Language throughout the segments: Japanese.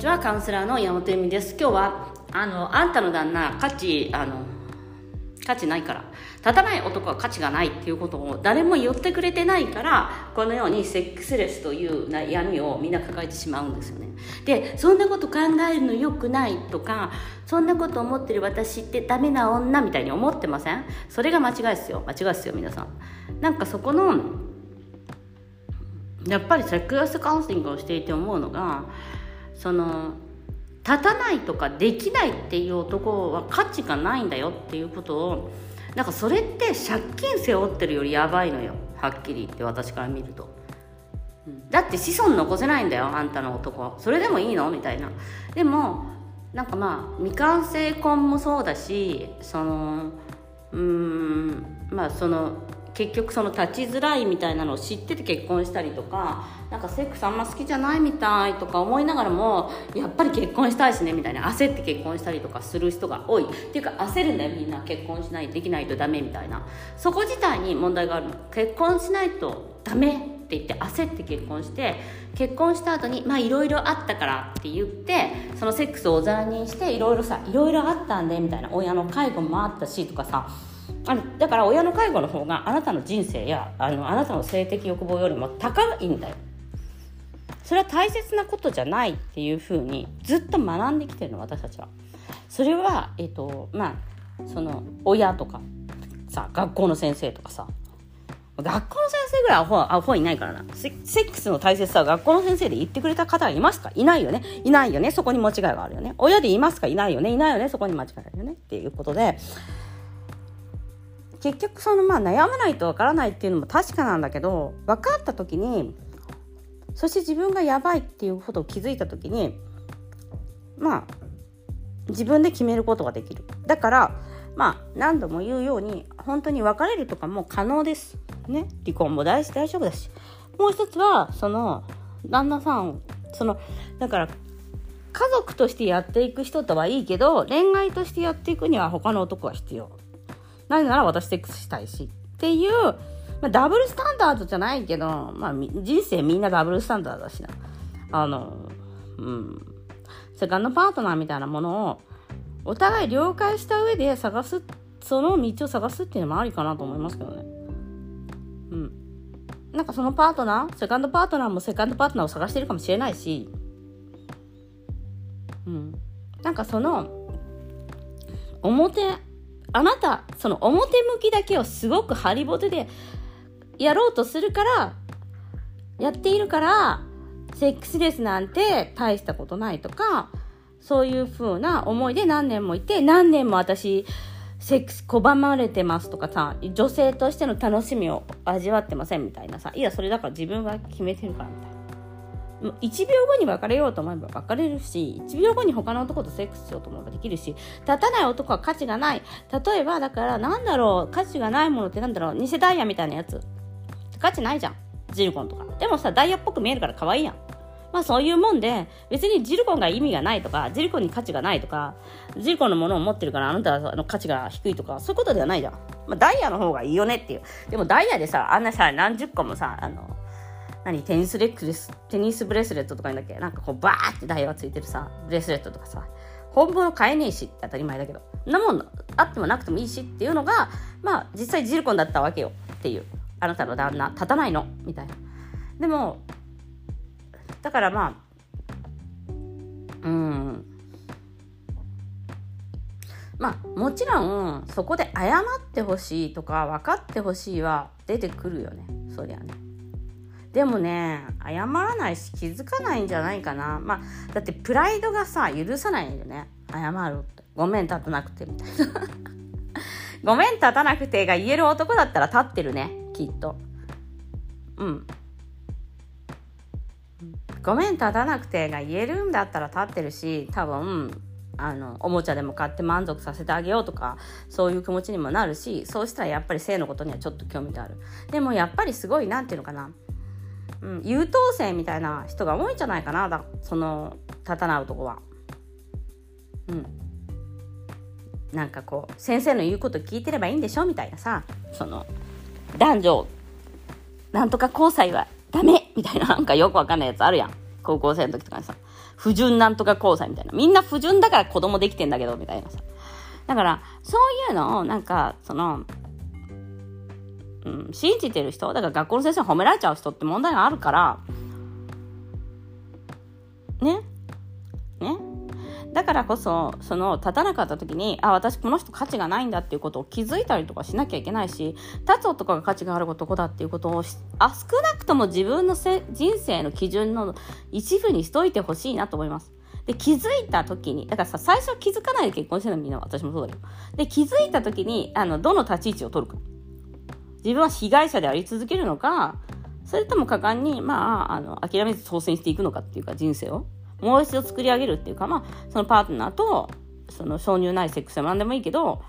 ちはカウンセラーの山本由美です。今日はあのあんたの旦那価値あの価値ないから立たない男は価値がないっていうことを誰も言ってくれてないからこのようにセックスレスという悩みをみんな抱えてしまうんですよね。でそんなこと考えるのよくないとかそんなこと思ってる私ってダメな女みたいに思ってません？それが間違いですよ。間違いですよ皆さん。なんかそこのやっぱりセックスカウンセリングをしていて思うのがその立たないとかできないっていう男は価値がないんだよっていうことをなんかそれって借金背負ってるよりやばいのよ。はっきり言って私から見ると、だって子孫残せないんだよあんたの男それでもいいのみたいな。でもなんかまあ未完成婚もそうだしそのうーんまあその結局その立ちづらいみたいなのを知ってて結婚したりとかなんかセックスあんま好きじゃないみたいとか思いながらもやっぱり結婚したいしねみたいな焦って結婚したりとかする人が多い。っていうか焦るんだよみんな結婚しないできないとダメみたいな。そこ自体に問題があるの。結婚しないとダメって言って焦って結婚して結婚した後にまあいろいろあったからって言ってそのセックスをおざらにしていろいろさいろいろあったんでみたいな親の介護もあったしとかさ。あのだから親の介護の方があなたの人生やあのあなたの性的欲望よりも高いんだよ。それは大切なことじゃないっていうふうにずっと学んできてるの私たちは。それはえっ、ー、とまあその親とかさ学校の先生とかさ学校の先生ぐらいアホアホいないからな。セックスの大切さは学校の先生で言ってくれた方はいますか？いないよね。いないよね。そこに間違いがあるよね。親でいますか？いないよね。いないよね。そこに間違いがあるよね。っていうことで結局そのまあ悩まないとわからないっていうのも確かなんだけど分かった時にそして自分がやばいっていうことを気づいた時にまあ自分で決めることができる。だからまあ何度も言うように本当に別れるとかも可能です。ね。離婚も大事大丈夫だし。もう一つはその旦那さんそのだから家族としてやっていく人とはいいけど恋愛としてやっていくには他の男は必要。なぜなら私セックスしたいし。っていう、まあ、ダブルスタンダードじゃないけど、まあ、人生みんなダブルスタンダードだしな。あの、うん。セカンドパートナーみたいなものを、お互い了解した上で探す、その道を探すっていうのもありかなと思いますけどね。うん。なんかそのパートナー、セカンドパートナーもセカンドパートナーを探してるかもしれないし、うん。なんかその、表、あなた、その表向きだけをすごくハリボテでやろうとするから、やっているから、セックスレスなんて大したことないとか、そういう風な思いで何年もいて、何年も私、セックス拒まれてますとかさ、女性としての楽しみを味わってませんみたいなさ、いや、それだから自分が決めてるからみたいな。1秒後に別れようと思えば別れるし1秒後に他の男とセックスしようと思えばできるし立たない男は価値がない。例えばだからなんだろう価値がないものってなんだろう偽ダイヤみたいなやつ。価値ないじゃん。ジルコンとか。でもさダイヤっぽく見えるから可愛いやん。まあそういうもんで、別にジルコンが意味がないとか、ジルコンに価値がないとか、ジルコンのものを持ってるからあなたの価値が低いとか、そういうことではないじゃん。まあダイヤの方がいいよねっていう。でもダイヤでさ、あんなさ、何十個もさ、あの、何テニスレックレス、テニスブレスレットとか言うんだっけ？なんかこうバーって台がついてるさ、ブレスレットとかさ、本物買えねえしって当たり前だけど、なもんあってもなくてもいいしっていうのが、まあ実際ジルコンだったわけよっていう。あなたの旦那、立たないのみたいな。でも、だからまあ、うん。まあもちろんそこで謝ってほしいとか分かってほしいは出てくるよねそりゃね。でもね謝らないし気づかないんじゃないかな。まあだってプライドがさ許さないんだよね。謝るって。ごめん立たなくてみたいな。ごめん立たなくてが言える男だったら立ってるねきっと。うん。ごめん立たなくてが言えるんだったら立ってるし多分あのおもちゃでも買って満足させてあげようとかそういう気持ちにもなるしそうしたらやっぱり性のことにはちょっと興味がある。でもやっぱりすごい何て言うのかな。うん、優等生みたいな人が多いんじゃないかなだその立たない男は。うん。なんかこう先生の言うこと聞いてればいいんでしょみたいなさその男女なんとか交際はダメみたいななんかよくわかんないやつあるやん高校生の時とかにさ不純なんとか交際みたいな。みんな不純だから子供できてんだけど、みたいなさ。だから、そういうのを、なんか、その、うん、信じてる人、だから学校の先生に褒められちゃう人って問題があるから、ね？ね？だからこそ、その、立たなかった時に、あ、私この人価値がないんだっていうことを気づいたりとかしなきゃいけないし、立つ男が価値がある男だっていうことをあ、少なくとも自分のせ人生の基準の一部にしといてほしいなと思います。で、気づいた時に、だからさ、最初は気づかないで結婚してるのみんな私もそうだけど。で、気づいた時に、あの、どの立ち位置を取るか。自分は被害者であり続けるのか、それとも果敢に、まあ、あの、諦めず挑戦していくのかっていうか、人生を。もう一度作り上げるっていうか、まあ、そのパートナーと、その挿入ないセックスでも何でもいいけど、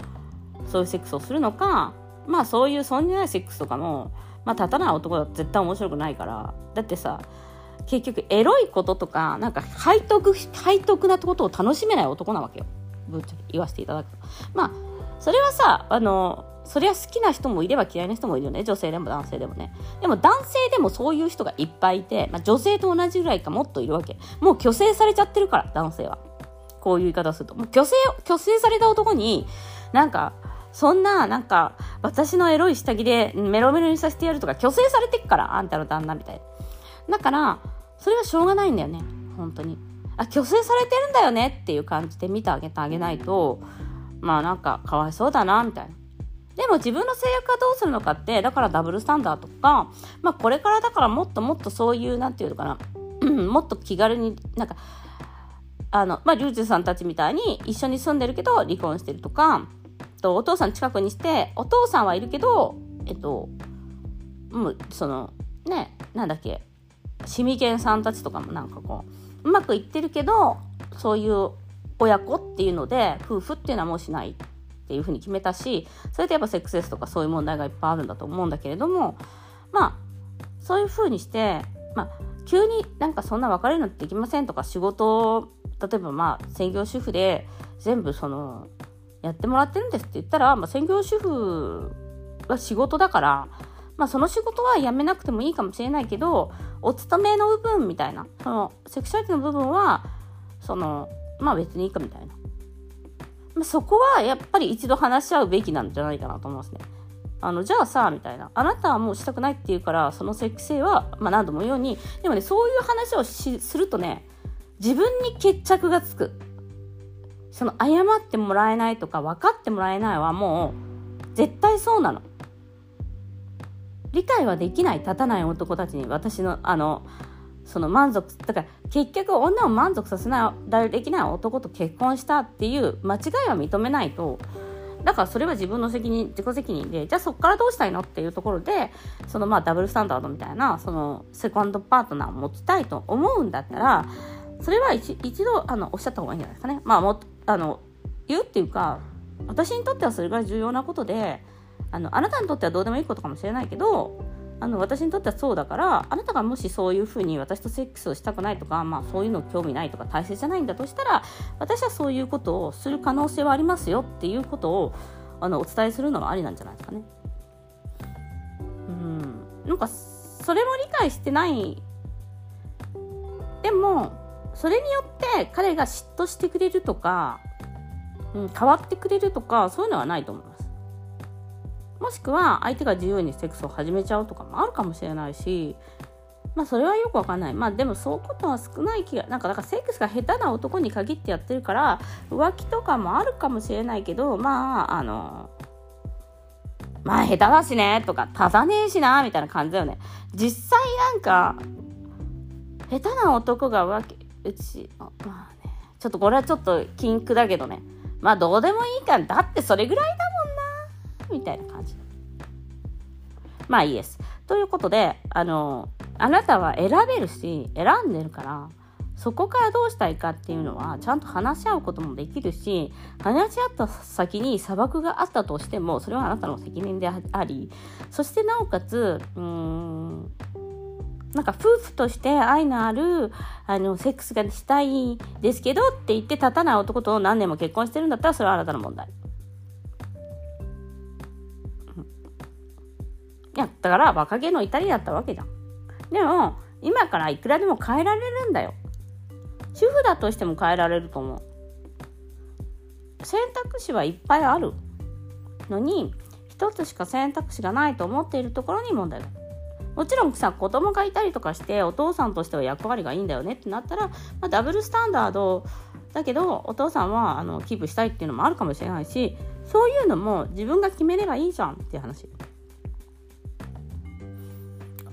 そういうセックスをするのか、まあそういう挿入ないセックスとかも、まあ立たない男だと絶対面白くないから、だってさ、結局エロいこととか、なんか背徳、背徳なことを楽しめない男なわけよ。ぶっちゃけ言わせていただくと。まあ、それはさ、あの、そりゃ好きな人もいれば嫌いな人もいるよね。女性でも男性でもね。でも男性でもそういう人がいっぱいいて、まあ、女性と同じぐらいかもっといるわけ。もう虚勢されちゃってるから、男性は。こういう言い方すると。もう虚勢、虚勢された男に、なんか、そんな、なんか、私のエロい下着でメロメロにさせてやるとか、虚勢されてっから、あんたの旦那みたいな。だから、それはしょうがないんだよね。本当に。あ、虚勢されてるんだよねっていう感じで見てあげてあげないと、まあなんか、かわいそうだな、みたいな。でも自分の制約はどうするのかって、だからダブルスタンダーとか、まあこれからだからもっともっとそういう、なんていうのかな、もっと気軽になんか、あの、まあ、リュウジさんたちみたいに一緒に住んでるけど離婚してるとか、とお父さん近くにして、お父さんはいるけど、えっと、もう、その、ね、なんだっけ、シミケンさんたちとかもなんかこう、うまくいってるけど、そういう親子っていうので、夫婦っていうのはもうしない。っていうふうに決めたしそれでやっぱセックスレスとかそういう問題がいっぱいあるんだと思うんだけれどもまあそういうふうにしてまあ急になんかそんな別れるのってできませんとか仕事例えばまあ専業主婦で全部そのやってもらってるんですって言ったら、まあ、専業主婦は仕事だから、まあ、その仕事は辞めなくてもいいかもしれないけどお勤めの部分みたいなそのセクシュアリティの部分はそのまあ別にいいかみたいな、そこはやっぱり一度話し合うべきなんじゃないかなと思いますね。あの、じゃあさ、みたいな。あなたはもうしたくないって言うから、そのセク性は、まあ何度も言うように、でもね、そういう話をするとね、自分に決着がつく。その、謝ってもらえないとか、分かってもらえないはもう、絶対そうなの。理解はできない、立たない男たちに、私の、あの、その満足だから結局女を満足させないできない男と結婚したっていう間違いは認めないとだからそれは自分の責任自己責任でじゃあそこからどうしたいのっていうところでそのまあダブルスタンダードみたいなそのセカンドパートナーを持ちたいと思うんだったらそれは一度あのおっしゃった方がいいんじゃないですかね。まあもあの言うっていうか私にとってはそれぐらい重要なことであのあなたにとってはどうでもいいことかもしれないけどあの私にとってはそうだからあなたがもしそういうふうに私とセックスをしたくないとか、まあ、そういうの興味ないとか大切じゃないんだとしたら私はそういうことをする可能性はありますよっていうことをあのお伝えするのはありなんじゃないですかね。うんなんかそれも理解してないでもそれによって彼が嫉妬してくれるとか、うん、変わってくれるとかそういうのはないと思います。もしくは相手が自由にセックスを始めちゃうとかもあるかもしれないしまあそれはよくわかんない。まあでもそういうことは少ない気がなんかだからセックスが下手な男に限ってやってるから浮気とかもあるかもしれないけどまああのまあ下手だしねとか立たねえしなみたいな感じだよね。実際なんか下手な男が浮気うちまあねちょっとこれはちょっと禁句だけどね。まあどうでもいいか。だってそれぐらいだみたいな感じ。まあいいです。ということで、あの、あなたは選べるし、選んでるから、そこからどうしたいかっていうのは、ちゃんと話し合うこともできるし、話し合った先に砂漠があったとしても、それはあなたの責任であり、そしてなおかつ、うーん、なんか夫婦として愛のある、あの、セックスがしたいですけどって言って立たない男と何年も結婚してるんだったら、それはあなたの問題。いや、だから若気の至りだったわけじゃん。でも、今からいくらでも変えられるんだよ。主婦だとしても変えられると思う選択肢はいっぱいあるのに一つしか選択肢がないと思っているところに問題がもちろんさ子供がいたりとかしてお父さんとしては役割がいいんだよねってなったら、まあ、ダブルスタンダードだけどお父さんはあのキープしたいっていうのもあるかもしれないしそういうのも自分が決めればいいじゃんっていう話。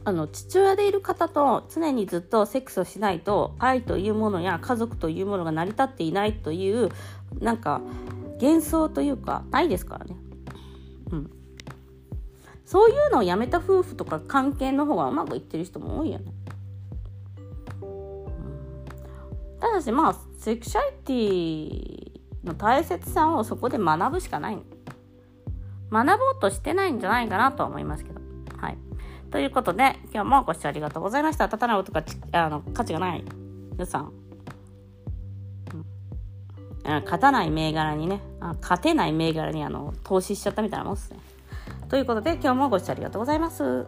あの父親でいる方と常にずっとセックスをしないと愛というものや家族というものが成り立っていないというなんか幻想というかないですからね。うん、そういうのをやめた夫婦とか関係の方がうまくいってる人も多いよね。うん、ただしまあセクシャリティの大切さをそこで学ぶしかない。学ぼうとしてないんじゃないかなとは思いますけど。はい。ということで、今日もご視聴ありがとうございました。立たない音があの価値がない皆さん。うん、勝たない銘柄にね、あ勝てない銘柄にあの投資しちゃったみたいなもんですね。ということで、今日もご視聴ありがとうございます。